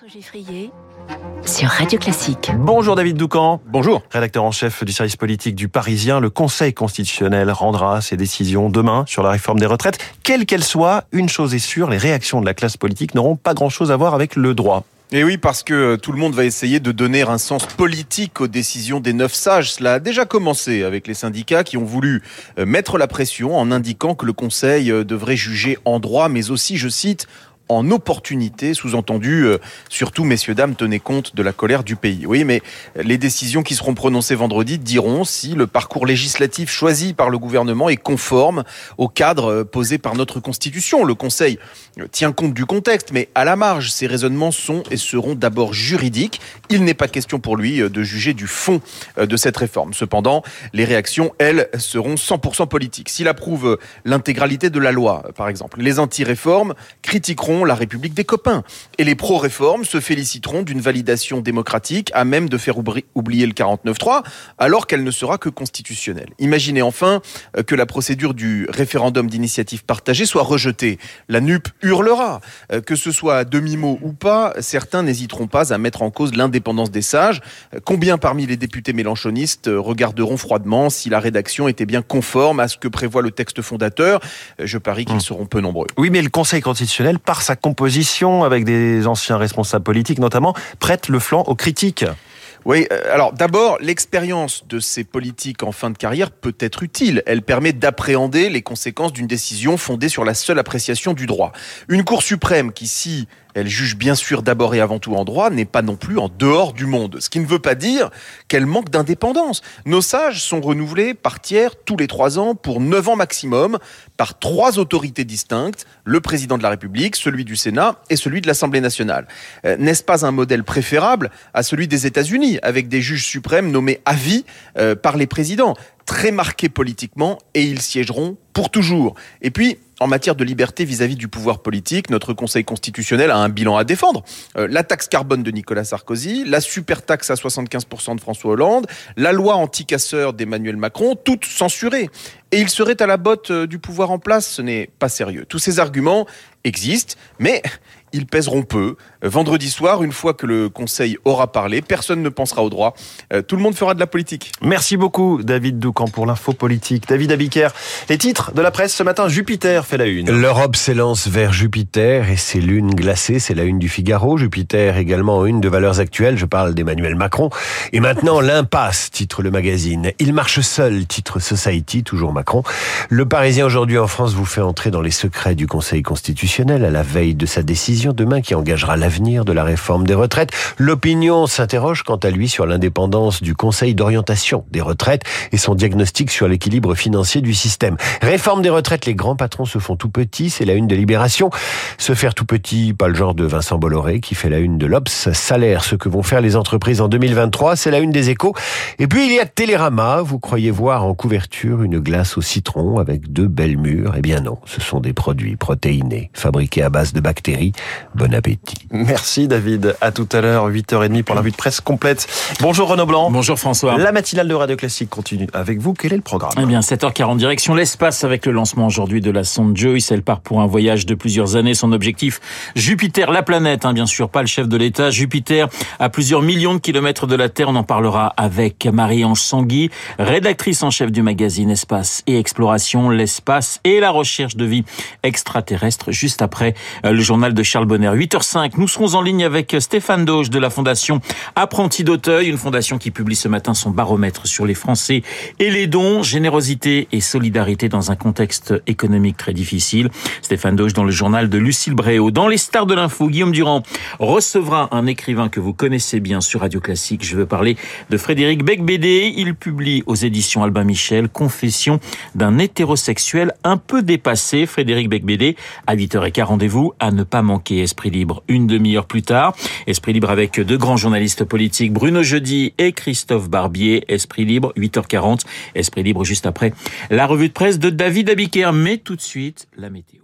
François Geffrier sur Radio Classique. Bonjour David Doucan. Bonjour. Rédacteur en chef du service politique du Parisien, le Conseil constitutionnel rendra ses décisions demain sur la réforme des retraites. Quelle qu'elle soit, une chose est sûre, les réactions de la classe politique n'auront pas grand-chose à voir avec le droit. Et oui, parce que tout le monde va essayer de donner un sens politique aux décisions des neuf sages. Cela a déjà commencé avec les syndicats qui ont voulu euh, mettre la pression en indiquant que le Conseil euh, devrait juger en droit, mais aussi, je cite, en opportunité, sous-entendu, euh, surtout, messieurs, dames, tenez compte de la colère du pays. Oui, mais les décisions qui seront prononcées vendredi diront si le parcours législatif choisi par le gouvernement est conforme au cadre euh, posé par notre Constitution. Le Conseil euh, tient compte du contexte, mais à la marge, ces raisonnements sont et seront d'abord juridiques. Il n'est pas question pour lui de juger du fond de cette réforme. Cependant, les réactions, elles, seront 100% politiques. S'il approuve l'intégralité de la loi, par exemple, les anti-réformes critiqueront la République des copains. Et les pro-réformes se féliciteront d'une validation démocratique à même de faire oublier le 49-3, alors qu'elle ne sera que constitutionnelle. Imaginez enfin euh, que la procédure du référendum d'initiative partagée soit rejetée. La NUP hurlera. Euh, que ce soit à demi-mot ou pas, certains n'hésiteront pas à mettre en cause l'indépendance des sages. Euh, combien parmi les députés mélanchonistes regarderont froidement si la rédaction était bien conforme à ce que prévoit le texte fondateur? Je parie qu'ils hmm. seront peu nombreux. Oui, mais le Conseil constitutionnel, par sa composition avec des anciens responsables politiques notamment, prête le flanc aux critiques. Oui, euh, alors d'abord, l'expérience de ces politiques en fin de carrière peut être utile. Elle permet d'appréhender les conséquences d'une décision fondée sur la seule appréciation du droit. Une Cour suprême qui, si elle juge bien sûr d'abord et avant tout en droit, n'est pas non plus en dehors du monde. Ce qui ne veut pas dire qu'elle manque d'indépendance. Nos sages sont renouvelés par tiers tous les trois ans pour neuf ans maximum par trois autorités distinctes, le président de la République, celui du Sénat et celui de l'Assemblée nationale. Euh, n'est-ce pas un modèle préférable à celui des États-Unis, avec des juges suprêmes nommés à vie euh, par les présidents très marqués politiquement et ils siégeront pour toujours. Et puis, en matière de liberté vis-à-vis du pouvoir politique, notre Conseil constitutionnel a un bilan à défendre. Euh, la taxe carbone de Nicolas Sarkozy, la super taxe à 75% de François Hollande, la loi anti-casseur d'Emmanuel Macron, toutes censurées. Et il serait à la botte euh, du pouvoir en place, ce n'est pas sérieux. Tous ces arguments existent, mais ils pèseront peu. Vendredi soir, une fois que le Conseil aura parlé, personne ne pensera au droit. Euh, tout le monde fera de la politique. Merci beaucoup, David Doucan, pour l'info politique. David Abiker, les titres de la presse ce matin, Jupiter fait la une. L'Europe s'élance vers Jupiter et ses lunes glacées, c'est la une du Figaro. Jupiter également une de valeurs actuelles, je parle d'Emmanuel Macron. Et maintenant, l'impasse, titre le magazine. Il marche seul, titre Society, toujours Macron. Le Parisien aujourd'hui en France vous fait entrer dans les secrets du Conseil constitutionnel à la veille de sa décision demain qui engagera l'avenir de la réforme des retraites. L'opinion s'interroge quant à lui sur l'indépendance du Conseil d'orientation des retraites et son diagnostic sur l'équilibre financier du système. Réforme des retraites, les grands patrons se font tout petits, c'est la une de Libération. Se faire tout petit, pas le genre de Vincent Bolloré qui fait la une de l'Obs. Salaire, ce que vont faire les entreprises en 2023, c'est la une des échos. Et puis il y a Télérama, vous croyez voir en couverture une glace au citron avec deux belles mûres? Eh bien non, ce sont des produits protéinés, fabriqués à base de bactéries Bon appétit. Merci David. À tout à l'heure, 8h30 pour la vue de presse complète. Bonjour Renaud Blanc. Bonjour François. La matinale de Radio Classique continue avec vous. Quel est le programme Eh bien, 7h40 direction l'espace avec le lancement aujourd'hui de la sonde Joyce. Elle part pour un voyage de plusieurs années. Son objectif, Jupiter, la planète, hein, bien sûr, pas le chef de l'État. Jupiter, à plusieurs millions de kilomètres de la Terre. On en parlera avec Marie-Ange Sangui, rédactrice en chef du magazine Espace et Exploration, l'espace et la recherche de vie extraterrestre, juste après euh, le journal de Charles Bonner. 8h05, nous serons en ligne avec Stéphane Doge de la Fondation Apprenti d'Auteuil, une fondation qui publie ce matin son baromètre sur les Français et les dons, générosité et solidarité dans un contexte économique très difficile. Stéphane Doge dans le journal de Lucille Bréau. Dans les stars de l'info, Guillaume Durand recevra un écrivain que vous connaissez bien sur Radio Classique. Je veux parler de Frédéric Becbédé. Il publie aux éditions Albin Michel Confession d'un hétérosexuel un peu dépassé. Frédéric Becbédé à 8h15. Rendez-vous à ne pas manquer Esprit Libre une demi-heure plus tard. Esprit Libre avec deux grands journalistes politiques, Bruno Jeudi et Christophe Barbier. Esprit Libre, 8h40. Esprit Libre juste après la revue de presse de David Abiker. Mais tout de suite, la météo.